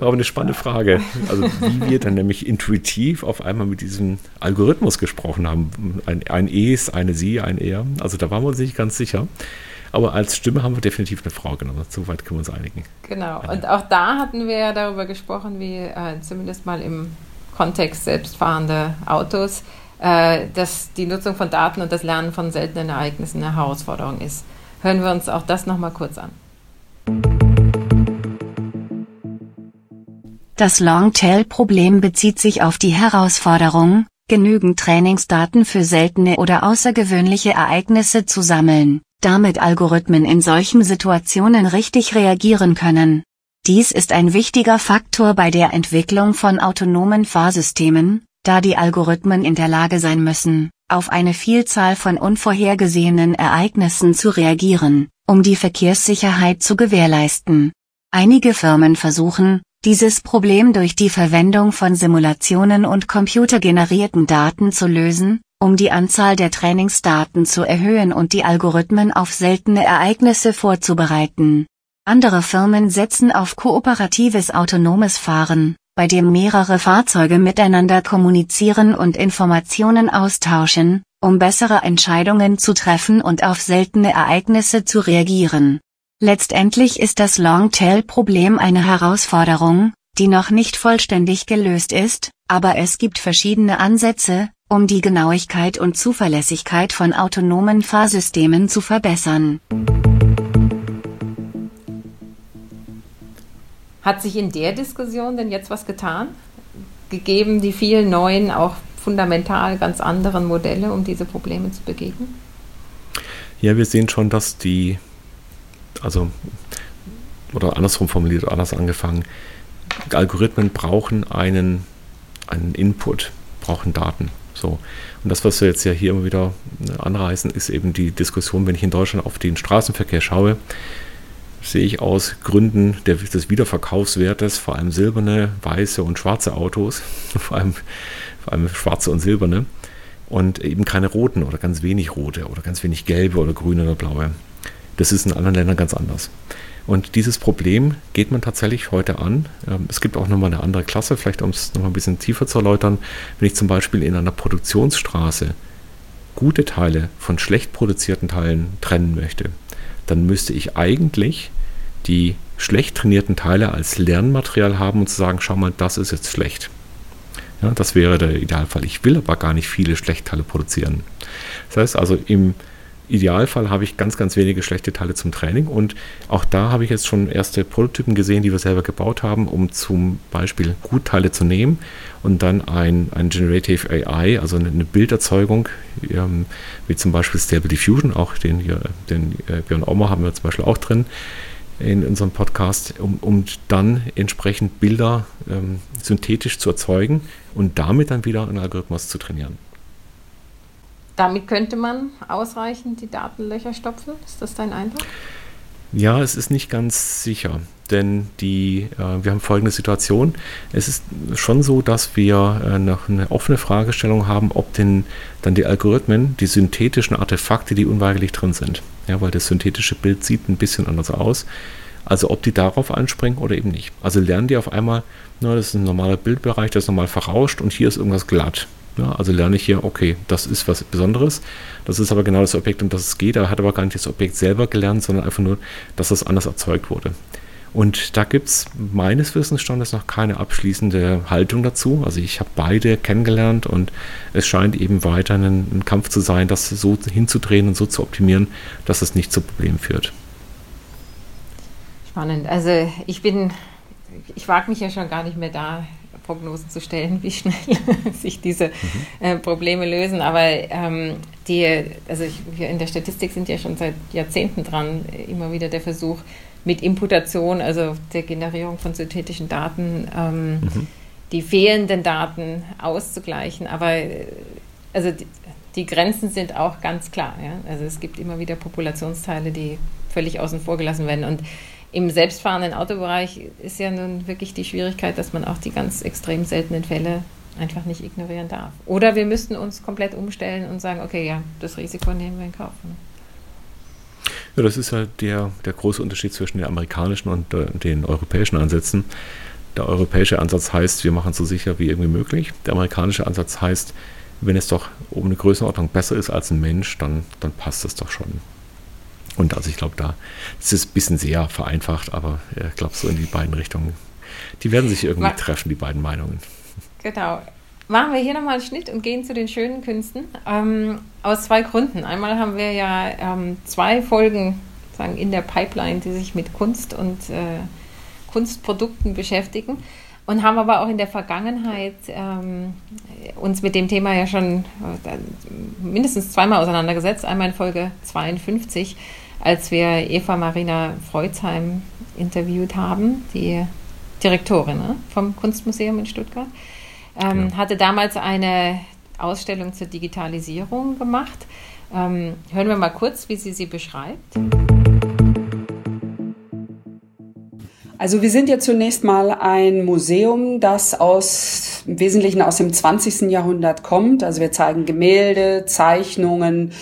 aber eine spannende Frage. Also wie wir dann nämlich intuitiv auf einmal mit diesem Algorithmus gesprochen haben. Ein, ein Es, eine Sie, ein Er. Also da waren wir uns nicht ganz sicher. Aber als Stimme haben wir definitiv eine Frau genommen. Soweit können wir uns einigen. Genau. Und auch da hatten wir ja darüber gesprochen, wie äh, zumindest mal im Kontext selbstfahrende Autos, äh, dass die Nutzung von Daten und das Lernen von seltenen Ereignissen eine Herausforderung ist. Hören wir uns auch das nochmal kurz an. Das Longtail-Problem bezieht sich auf die Herausforderung, genügend Trainingsdaten für seltene oder außergewöhnliche Ereignisse zu sammeln, damit Algorithmen in solchen Situationen richtig reagieren können. Dies ist ein wichtiger Faktor bei der Entwicklung von autonomen Fahrsystemen, da die Algorithmen in der Lage sein müssen, auf eine Vielzahl von unvorhergesehenen Ereignissen zu reagieren, um die Verkehrssicherheit zu gewährleisten. Einige Firmen versuchen, dieses Problem durch die Verwendung von Simulationen und computergenerierten Daten zu lösen, um die Anzahl der Trainingsdaten zu erhöhen und die Algorithmen auf seltene Ereignisse vorzubereiten. Andere Firmen setzen auf kooperatives autonomes Fahren, bei dem mehrere Fahrzeuge miteinander kommunizieren und Informationen austauschen, um bessere Entscheidungen zu treffen und auf seltene Ereignisse zu reagieren. Letztendlich ist das Longtail-Problem eine Herausforderung, die noch nicht vollständig gelöst ist, aber es gibt verschiedene Ansätze, um die Genauigkeit und Zuverlässigkeit von autonomen Fahrsystemen zu verbessern. Hat sich in der Diskussion denn jetzt was getan? Gegeben die vielen neuen, auch fundamental ganz anderen Modelle, um diese Probleme zu begegnen? Ja, wir sehen schon, dass die also, oder andersrum formuliert, anders angefangen, Algorithmen brauchen einen, einen Input, brauchen Daten. So. Und das, was wir jetzt ja hier immer wieder anreißen, ist eben die Diskussion, wenn ich in Deutschland auf den Straßenverkehr schaue, sehe ich aus Gründen der, des Wiederverkaufswertes vor allem silberne, weiße und schwarze Autos, vor allem, vor allem schwarze und silberne und eben keine roten oder ganz wenig rote oder ganz wenig gelbe oder grüne oder blaue. Das ist in anderen Ländern ganz anders. Und dieses Problem geht man tatsächlich heute an. Ähm, es gibt auch nochmal eine andere Klasse, vielleicht um es nochmal ein bisschen tiefer zu erläutern. Wenn ich zum Beispiel in einer Produktionsstraße gute Teile von schlecht produzierten Teilen trennen möchte, dann müsste ich eigentlich die schlecht trainierten Teile als Lernmaterial haben und zu sagen, schau mal, das ist jetzt schlecht. Ja, das wäre der Idealfall. Ich will aber gar nicht viele Schlechtteile produzieren. Das heißt also, im Idealfall habe ich ganz, ganz wenige schlechte Teile zum Training und auch da habe ich jetzt schon erste Prototypen gesehen, die wir selber gebaut haben, um zum Beispiel Gutteile zu nehmen und dann ein, ein Generative AI, also eine, Bilderzeugung, ähm, wie zum Beispiel Stable Diffusion, auch den, hier, den äh, Björn Aumer haben wir zum Beispiel auch drin in unserem Podcast, um, um dann entsprechend Bilder ähm, synthetisch zu erzeugen und damit dann wieder einen Algorithmus zu trainieren. Damit könnte man ausreichend die Datenlöcher stopfen. Ist das dein Eindruck? Ja, es ist nicht ganz sicher, denn die, äh, wir haben folgende Situation. Es ist schon so, dass wir äh, noch eine offene Fragestellung haben, ob denn dann die Algorithmen, die synthetischen Artefakte, die unweigerlich drin sind, ja, weil das synthetische Bild sieht ein bisschen anders aus, also ob die darauf anspringen oder eben nicht. Also lernen die auf einmal, na, das ist ein normaler Bildbereich, das ist normal verrauscht und hier ist irgendwas glatt. Ja, also lerne ich hier, okay, das ist was Besonderes. Das ist aber genau das Objekt, um das es geht. Er hat aber gar nicht das Objekt selber gelernt, sondern einfach nur, dass das anders erzeugt wurde. Und da gibt es meines Wissensstandes noch keine abschließende Haltung dazu. Also ich habe beide kennengelernt und es scheint eben weiter ein, ein, Kampf zu sein, das so hinzudrehen und so zu optimieren, dass es nicht zu Problemen führt. Spannend. Also ich bin, ich wage mich ja schon gar nicht mehr da Prognosen zu stellen, wie schnell sich diese mhm. äh, Probleme lösen. Aber ähm, die, also ich, wir in der Statistik sind ja schon seit Jahrzehnten dran, immer wieder der Versuch mit Imputation, also der Generierung von synthetischen Daten, ähm, mhm. die fehlenden Daten auszugleichen. Aber äh, also die, die, Grenzen sind auch ganz klar. Ja? Also es gibt immer wieder Populationsteile, die völlig außen vor gelassen werden. Und im selbstfahrenden Autobereich ist ja nun wirklich die Schwierigkeit, dass man auch die ganz extrem seltenen Fälle einfach nicht ignorieren darf. Oder wir müssten uns komplett umstellen und sagen, okay, ja, das Risiko nehmen wir in Kauf. Ne? Ja, das ist halt der, der große Unterschied zwischen den amerikanischen und äh, den europäischen Ansätzen. Der europäische Ansatz heißt, wir machen es so sicher wie irgendwie möglich. Der amerikanische Ansatz heißt, wenn es doch um eine Größenordnung besser ist als ein Mensch, dann, dann passt es doch schon. Und also ich glaube, da ist ein bisschen sehr vereinfacht, aber ich glaube, so in die beiden Richtungen, die werden sich irgendwie Ma treffen, die beiden Meinungen. Genau. Machen wir hier nochmal einen Schnitt und gehen zu den schönen Künsten. Ähm, aus zwei Gründen. Einmal haben wir ja ähm, zwei Folgen sagen, in der Pipeline, die sich mit Kunst und äh, Kunstprodukten beschäftigen und haben aber auch in der Vergangenheit ähm, uns mit dem Thema ja schon äh, mindestens zweimal auseinandergesetzt. Einmal in Folge 52, als wir Eva Marina Freuzheim interviewt haben, die Direktorin ne, vom Kunstmuseum in Stuttgart. Ähm, ja. Hatte damals eine Ausstellung zur Digitalisierung gemacht. Ähm, hören wir mal kurz, wie sie sie beschreibt. Also wir sind ja zunächst mal ein Museum, das aus im Wesentlichen aus dem 20. Jahrhundert kommt. Also wir zeigen Gemälde, Zeichnungen,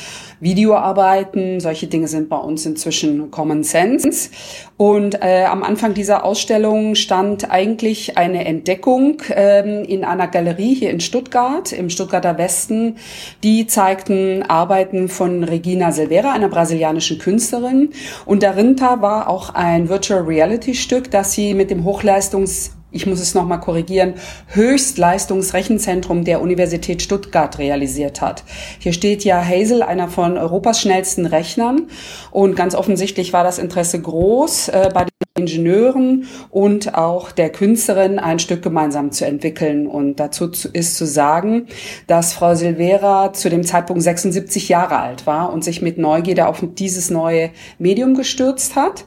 Videoarbeiten. Solche Dinge sind bei uns inzwischen Common Sense. Und äh, am Anfang dieser Ausstellung stand eigentlich eine Entdeckung ähm, in einer Galerie hier in Stuttgart, im Stuttgarter Westen. Die zeigten Arbeiten von Regina Silveira, einer brasilianischen Künstlerin. Und darunter war auch ein Virtual Reality Stück, das sie mit dem Hochleistungs ich muss es nochmal korrigieren, Höchstleistungsrechenzentrum der Universität Stuttgart realisiert hat. Hier steht ja Hazel, einer von Europas schnellsten Rechnern. Und ganz offensichtlich war das Interesse groß äh, bei den Ingenieuren und auch der Künstlerin, ein Stück gemeinsam zu entwickeln. Und dazu ist zu sagen, dass Frau Silvera zu dem Zeitpunkt 76 Jahre alt war und sich mit Neugierde auf dieses neue Medium gestürzt hat.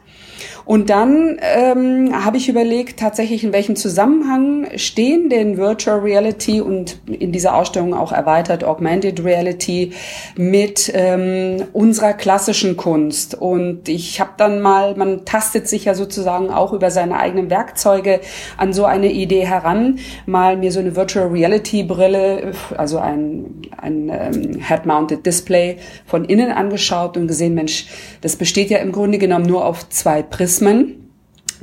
Und dann ähm, habe ich überlegt, tatsächlich in welchem Zusammenhang stehen denn Virtual Reality und in dieser Ausstellung auch erweitert Augmented Reality mit ähm, unserer klassischen Kunst. Und ich habe dann mal, man tastet sich ja sozusagen auch über seine eigenen Werkzeuge an so eine Idee heran, mal mir so eine Virtual Reality Brille, also ein, ein ähm, Head-Mounted Display von innen angeschaut und gesehen, Mensch, das besteht ja im Grunde genommen nur auf zwei Prismen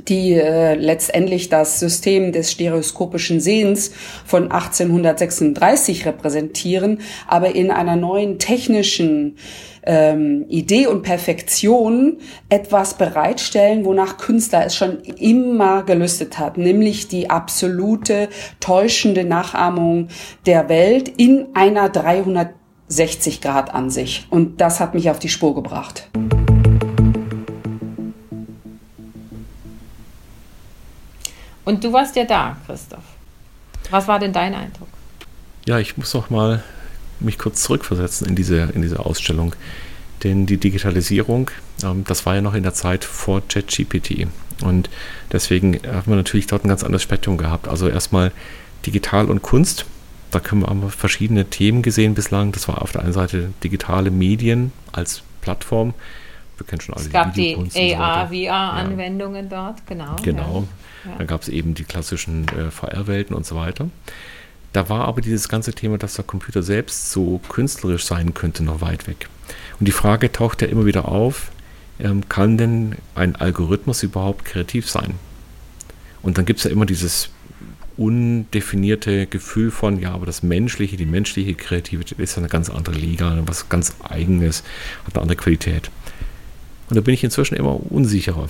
die äh, letztendlich das System des stereoskopischen Sehens von 1836 repräsentieren, aber in einer neuen technischen ähm, Idee und Perfektion etwas bereitstellen, wonach Künstler es schon immer gelüstet hat, nämlich die absolute täuschende Nachahmung der Welt in einer 360 Grad Ansicht. Und das hat mich auf die Spur gebracht. Und du warst ja da, Christoph. Was war denn dein Eindruck? Ja, ich muss noch mal mich kurz zurückversetzen in diese, in diese Ausstellung. Denn die Digitalisierung, ähm, das war ja noch in der Zeit vor ChatGPT. Und deswegen hat man natürlich dort ein ganz anderes Spektrum gehabt. Also erstmal digital und Kunst. Da können wir haben verschiedene Themen gesehen bislang. Das war auf der einen Seite digitale Medien als Plattform. Wir kennen schon alle es gab die, die AR, VR-Anwendungen ja. dort, genau. Genau. Ja. Dann gab es eben die klassischen äh, VR-Welten und so weiter. Da war aber dieses ganze Thema, dass der Computer selbst so künstlerisch sein könnte, noch weit weg. Und die Frage taucht ja immer wieder auf, ähm, kann denn ein Algorithmus überhaupt kreativ sein? Und dann gibt es ja immer dieses undefinierte Gefühl von, ja, aber das Menschliche, die menschliche Kreativität ist ja eine ganz andere Liga, was ganz eigenes, hat eine andere Qualität. Und da bin ich inzwischen immer unsicherer.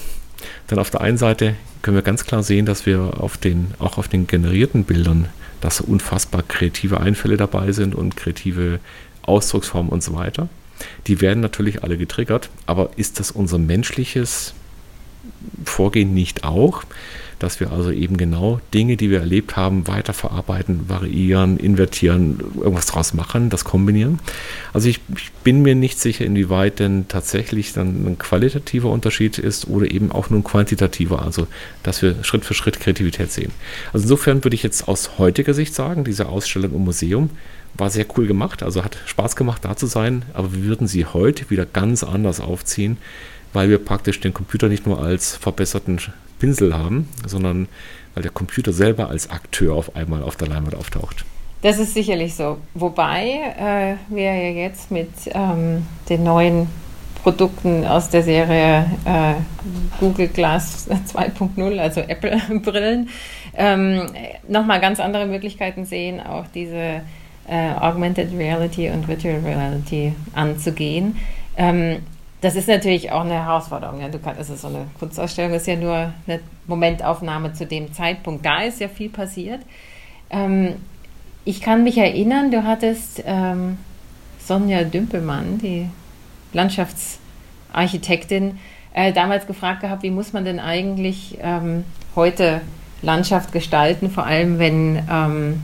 Denn auf der einen Seite können wir ganz klar sehen, dass wir auf den, auch auf den generierten Bildern, dass unfassbar kreative Einfälle dabei sind und kreative Ausdrucksformen und so weiter. Die werden natürlich alle getriggert, aber ist das unser menschliches Vorgehen nicht auch? Dass wir also eben genau Dinge, die wir erlebt haben, weiterverarbeiten, variieren, invertieren, irgendwas draus machen, das kombinieren. Also ich, ich, bin mir nicht sicher, inwieweit denn tatsächlich dann ein qualitativer Unterschied ist oder eben auch nur ein quantitativer, also dass wir Schritt für Schritt Kreativität sehen. Also insofern würde ich jetzt aus heutiger Sicht sagen, diese Ausstellung im Museum war sehr cool gemacht, also hat Spaß gemacht, da zu sein, aber wir würden sie heute wieder ganz anders aufziehen, weil wir praktisch den Computer nicht nur als verbesserten Pinsel haben, sondern weil der Computer selber als Akteur auf einmal auf der Leinwand auftaucht. Das ist sicherlich so. Wobei äh, wir ja jetzt mit ähm, den neuen Produkten aus der Serie äh, Google Glass 2.0, also Apple-Brillen, ähm, nochmal ganz andere Möglichkeiten sehen, auch diese äh, Augmented Reality und Virtual Reality anzugehen. Ähm, das ist natürlich auch eine Herausforderung. Ja. Du kannst, also so eine Kunstausstellung ist ja nur eine Momentaufnahme zu dem Zeitpunkt. Da ist ja viel passiert. Ähm, ich kann mich erinnern, du hattest ähm, Sonja Dümpelmann, die Landschaftsarchitektin, äh, damals gefragt gehabt, wie muss man denn eigentlich ähm, heute Landschaft gestalten, vor allem wenn ähm,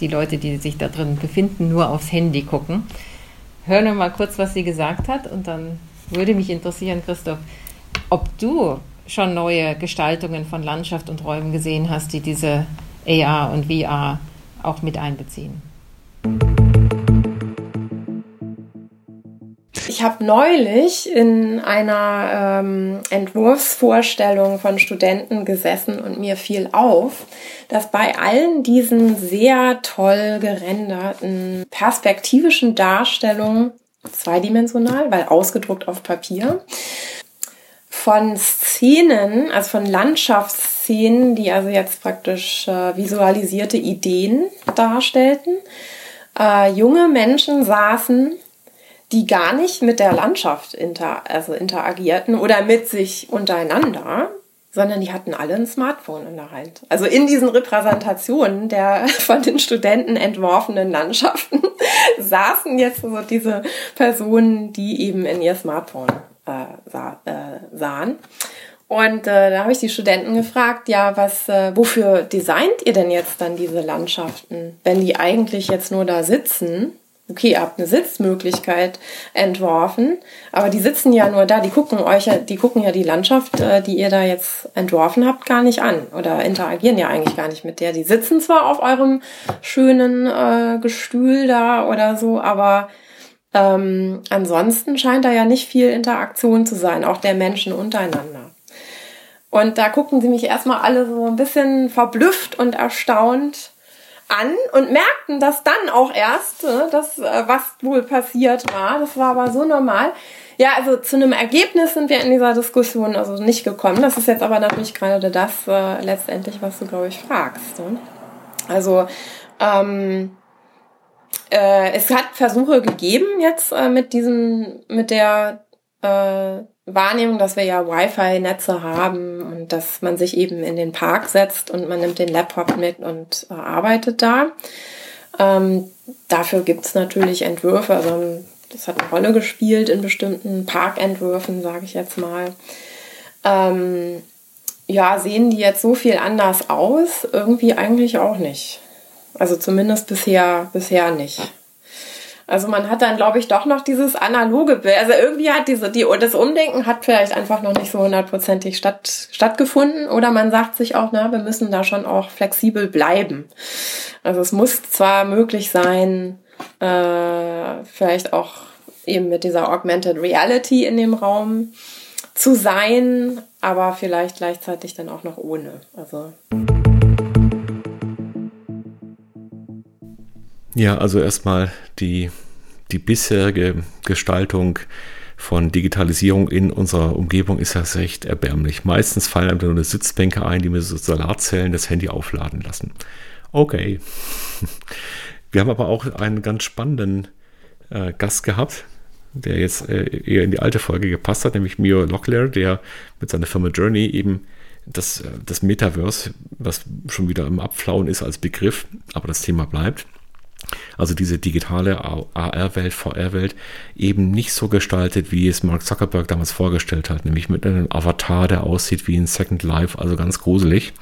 die Leute, die sich da drin befinden, nur aufs Handy gucken. Hören wir mal kurz, was sie gesagt hat und dann würde mich interessieren, Christoph, ob du schon neue Gestaltungen von Landschaft und Räumen gesehen hast, die diese AR und VR auch mit einbeziehen. Ich habe neulich in einer ähm, Entwurfsvorstellung von Studenten gesessen und mir fiel auf, dass bei allen diesen sehr toll gerenderten perspektivischen Darstellungen zweidimensional, weil ausgedruckt auf Papier. Von Szenen, also von Landschaftsszenen, die also jetzt praktisch äh, visualisierte Ideen darstellten. Äh, junge Menschen saßen, die gar nicht mit der Landschaft inter, also interagierten oder mit sich untereinander, sondern die hatten alle ein Smartphone in der Hand. Also in diesen Repräsentationen der von den Studenten entworfenen Landschaften saßen jetzt so diese Personen, die eben in ihr Smartphone äh, sah, äh, sahen. Und äh, da habe ich die Studenten gefragt, ja, was, äh, wofür designt ihr denn jetzt dann diese Landschaften, wenn die eigentlich jetzt nur da sitzen okay, ihr habt eine Sitzmöglichkeit entworfen, aber die sitzen ja nur da, die gucken euch ja, die gucken ja die Landschaft, äh, die ihr da jetzt entworfen habt, gar nicht an oder interagieren ja eigentlich gar nicht mit der. Die sitzen zwar auf eurem schönen äh, Gestühl da oder so, aber ähm, ansonsten scheint da ja nicht viel Interaktion zu sein, auch der Menschen untereinander. Und da guckten sie mich erstmal alle so ein bisschen verblüfft und erstaunt an und merkten das dann auch erst, ne, das, äh, was wohl passiert war. Das war aber so normal. Ja, also zu einem Ergebnis sind wir in dieser Diskussion also nicht gekommen. Das ist jetzt aber natürlich gerade das äh, letztendlich, was du, glaube ich, fragst. Ne? Also ähm, äh, es hat Versuche gegeben jetzt äh, mit diesem, mit der äh, Wahrnehmung, dass wir ja Wi-Fi-Netze haben und dass man sich eben in den Park setzt und man nimmt den Laptop mit und äh, arbeitet da. Ähm, dafür gibt's natürlich Entwürfe, also das hat eine Rolle gespielt in bestimmten Parkentwürfen, sage ich jetzt mal. Ähm, ja, sehen die jetzt so viel anders aus? Irgendwie eigentlich auch nicht. Also zumindest bisher, bisher nicht. Also man hat dann, glaube ich, doch noch dieses analoge Bild. Also irgendwie hat diese, die, das Umdenken hat vielleicht einfach noch nicht so hundertprozentig statt, stattgefunden. Oder man sagt sich auch, na, wir müssen da schon auch flexibel bleiben. Also es muss zwar möglich sein, äh, vielleicht auch eben mit dieser Augmented Reality in dem Raum zu sein, aber vielleicht gleichzeitig dann auch noch ohne. Also. Ja, also erstmal die, die bisherige Gestaltung von Digitalisierung in unserer Umgebung ist ja recht erbärmlich. Meistens fallen einem nur eine Sitzbänke ein, die mit so Solarzellen das Handy aufladen lassen. Okay. Wir haben aber auch einen ganz spannenden äh, Gast gehabt, der jetzt äh, eher in die alte Folge gepasst hat, nämlich Mio Locklear, der mit seiner Firma Journey eben das, äh, das Metaverse, was schon wieder im Abflauen ist als Begriff, aber das Thema bleibt, also diese digitale AR-Welt, VR-Welt, eben nicht so gestaltet, wie es Mark Zuckerberg damals vorgestellt hat, nämlich mit einem Avatar, der aussieht wie ein Second Life, also ganz gruselig,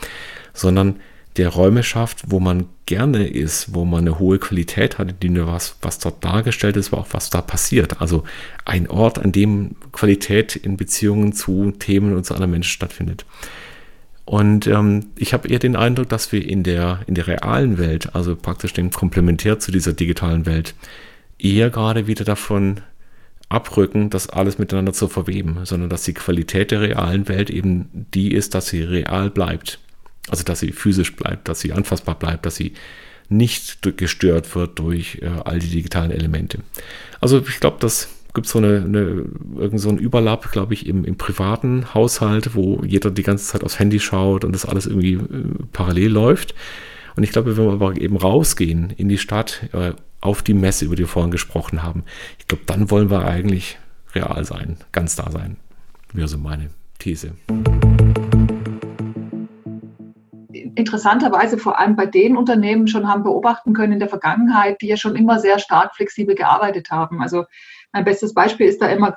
sondern der Räume schafft, wo man gerne ist, wo man eine hohe Qualität hat, die nur was, was dort dargestellt ist, aber auch was da passiert. Also ein Ort, an dem Qualität in Beziehungen zu Themen und zu anderen Menschen stattfindet. Und ähm, ich habe eher den Eindruck, dass wir in der, in der realen Welt, also praktisch dem komplementär zu dieser digitalen Welt, eher gerade wieder davon abrücken, das alles miteinander zu verweben, sondern dass die Qualität der realen Welt eben die ist, dass sie real bleibt. Also dass sie physisch bleibt, dass sie anfassbar bleibt, dass sie nicht gestört wird durch äh, all die digitalen Elemente. Also ich glaube, dass gibt es so eine, eine irgend so ein Überlapp, glaube ich, im, im privaten Haushalt, wo jeder die ganze Zeit aufs Handy schaut und das alles irgendwie äh, parallel läuft. Und ich glaube, wenn wir aber eben rausgehen in die Stadt, äh, auf die Messe, über die wir vorhin gesprochen haben, ich glaube, dann wollen wir eigentlich real sein, ganz da sein. Wäre so meine These. Interessanterweise vor allem bei den Unternehmen schon haben beobachten können in der Vergangenheit, die ja schon immer sehr stark flexibel gearbeitet haben. Also mein bestes Beispiel ist da immer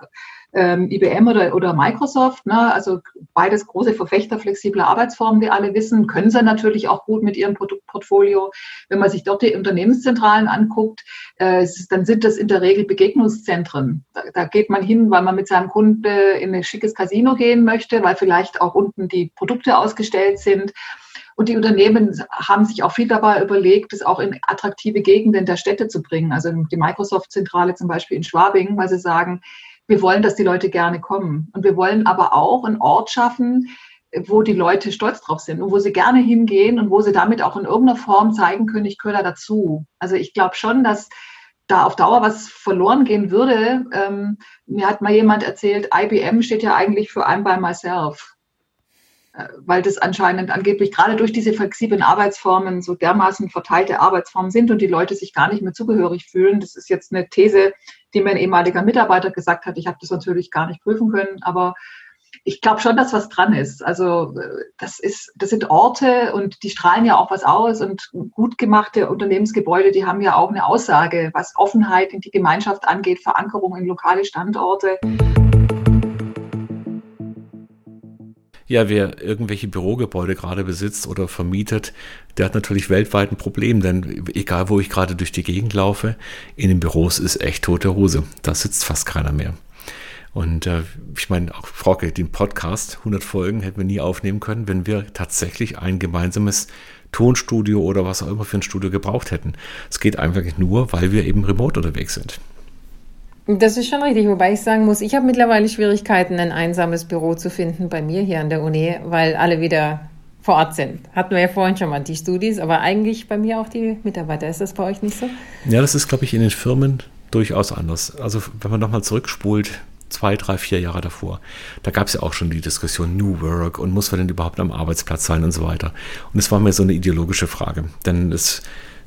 ähm, IBM oder, oder Microsoft, ne? also beides große Verfechter flexibler Arbeitsformen, wie alle wissen, können sie natürlich auch gut mit ihrem Produktportfolio. Wenn man sich dort die Unternehmenszentralen anguckt, äh, dann sind das in der Regel Begegnungszentren. Da, da geht man hin, weil man mit seinem Kunde in ein schickes Casino gehen möchte, weil vielleicht auch unten die Produkte ausgestellt sind. Und die Unternehmen haben sich auch viel dabei überlegt, es auch in attraktive Gegenden der Städte zu bringen. Also die Microsoft-Zentrale zum Beispiel in Schwabing, weil sie sagen, wir wollen, dass die Leute gerne kommen. Und wir wollen aber auch einen Ort schaffen, wo die Leute stolz drauf sind und wo sie gerne hingehen und wo sie damit auch in irgendeiner Form zeigen können, ich gehöre da dazu. Also ich glaube schon, dass da auf Dauer was verloren gehen würde. Ähm, mir hat mal jemand erzählt, IBM steht ja eigentlich für I'm by myself. Äh, weil das anscheinend angeblich gerade durch diese flexiblen Arbeitsformen so dermaßen verteilte Arbeitsformen sind und die Leute sich gar nicht mehr zugehörig fühlen. Das ist jetzt eine These, die mir ein ehemaliger Mitarbeiter gesagt hat. Ich habe das natürlich gar nicht prüfen können, aber ich glaube schon, dass was dran ist. Also äh, das ist, das sind Orte und die strahlen ja auch was aus und gut gemachte Unternehmensgebäude, die haben ja auch eine Aussage, was Offenheit in die Gemeinschaft angeht, Verankerung in lokale Standorte. Ja, wer irgendwelche Bürogebäude gerade besitzt oder vermietet, der hat natürlich weltweit ein Problem, denn egal wo ich gerade durch die Gegend laufe, in den Büros ist echt tote Hose. Da sitzt fast keiner mehr. Und äh, ich meine, auch Frauke, den Podcast, 100 Folgen, hätten wir nie aufnehmen können, wenn wir tatsächlich ein gemeinsames Tonstudio oder was auch immer für ein Studio gebraucht hätten. Es geht einfach nur, weil wir eben remote unterwegs sind. Das ist schon richtig, wobei ich sagen muss, ich habe mittlerweile Schwierigkeiten, ein einsames Büro zu finden bei mir hier an der Uni, weil alle wieder vor Ort sind. Hatten wir ja vorhin schon mal die Studis, aber eigentlich bei mir auch die Mitarbeiter. Ist das bei euch nicht so? Ja, das ist, glaube ich, in den Firmen durchaus anders. Also wenn man nochmal zurückspult, zwei, drei, vier Jahre davor. Da gab es ja auch schon die Diskussion New Work und muss man denn überhaupt am Arbeitsplatz sein und so weiter. Und es war mir so eine ideologische Frage, denn es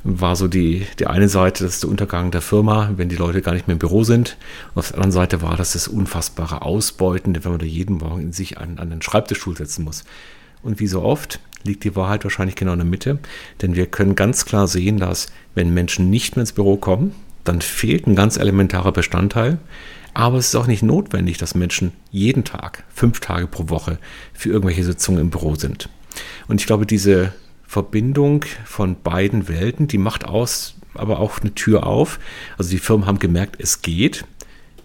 war so die, die eine Seite, das ist der Untergang der Firma, wenn die Leute gar nicht mehr im Büro sind. Auf der anderen Seite war das das unfassbare Ausbeuten, wenn man da jeden Morgen in sich an, an den Schreibtischstuhl setzen muss. Und wie so oft liegt die Wahrheit wahrscheinlich genau in der Mitte, denn wir können ganz klar sehen, dass wenn Menschen nicht mehr ins Büro kommen, dann fehlt ein ganz elementarer Bestandteil, aber es ist auch nicht notwendig, dass Menschen jeden Tag, fünf Tage pro Woche für irgendwelche Sitzungen im Büro sind. Und ich glaube, diese Verbindung von beiden Welten, die macht aus, aber auch eine Tür auf. Also die Firmen haben gemerkt, es geht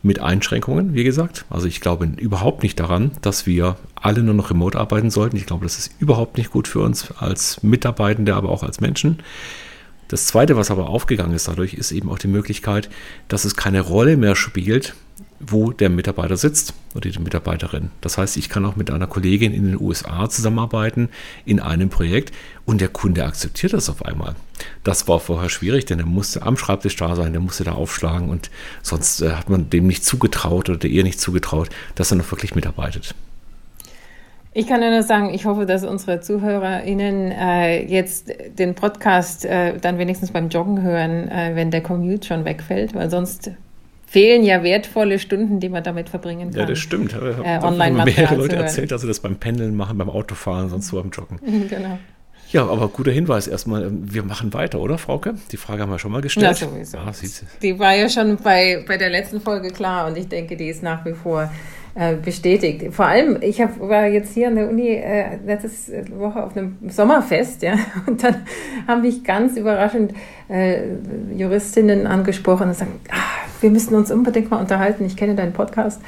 mit Einschränkungen, wie gesagt. Also ich glaube überhaupt nicht daran, dass wir alle nur noch remote arbeiten sollten. Ich glaube, das ist überhaupt nicht gut für uns als Mitarbeitende, aber auch als Menschen. Das Zweite, was aber aufgegangen ist dadurch, ist eben auch die Möglichkeit, dass es keine Rolle mehr spielt, wo der Mitarbeiter sitzt oder die Mitarbeiterin. Das heißt, ich kann auch mit einer Kollegin in den USA zusammenarbeiten in einem Projekt und der Kunde akzeptiert das auf einmal. Das war vorher schwierig, denn er musste am Schreibtisch da sein, der musste da aufschlagen und sonst äh, hat man dem nicht zugetraut oder ihr nicht zugetraut, dass er noch wirklich mitarbeitet. Ich kann nur sagen, ich hoffe, dass unsere ZuhörerInnen äh, jetzt den Podcast äh, dann wenigstens beim Joggen hören, äh, wenn der Commute schon wegfällt, weil sonst fehlen ja wertvolle Stunden, die man damit verbringen kann. Ja, das stimmt. Äh, online mehrere Leute erzählt, dass sie das beim Pendeln machen, beim Autofahren, sonst so beim Joggen. genau. Ja, aber guter Hinweis erstmal. Ähm, wir machen weiter, oder, Frauke? Die Frage haben wir schon mal gestellt. Ja, sowieso. Ah, die war ja schon bei, bei der letzten Folge klar und ich denke, die ist nach wie vor äh, bestätigt. Vor allem, ich hab, war jetzt hier an der Uni äh, letzte Woche auf einem Sommerfest, ja, und dann haben mich ganz überraschend äh, Juristinnen angesprochen und sagen, ah, wir müssen uns unbedingt mal unterhalten, ich kenne deinen Podcast.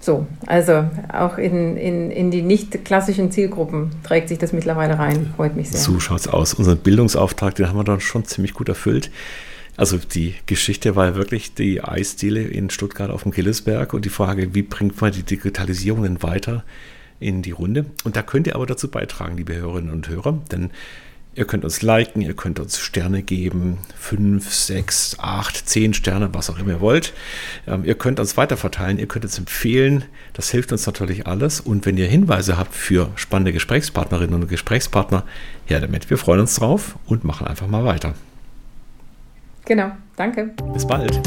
So, also auch in, in, in die nicht klassischen Zielgruppen trägt sich das mittlerweile rein. Freut mich sehr. So schaut es aus. Unseren Bildungsauftrag, den haben wir dann schon ziemlich gut erfüllt. Also die Geschichte war wirklich die Eisdiele in Stuttgart auf dem Gillesberg und die Frage, wie bringt man die Digitalisierung weiter in die Runde? Und da könnt ihr aber dazu beitragen, liebe Hörerinnen und Hörer, denn Ihr könnt uns liken, ihr könnt uns Sterne geben, 5, 6, 8, 10 Sterne, was auch immer ihr wollt. Ähm, ihr könnt uns weiterverteilen, ihr könnt uns empfehlen, das hilft uns natürlich alles. Und wenn ihr Hinweise habt für spannende Gesprächspartnerinnen und Gesprächspartner, her damit. Wir freuen uns drauf und machen einfach mal weiter. Genau, danke. Bis bald.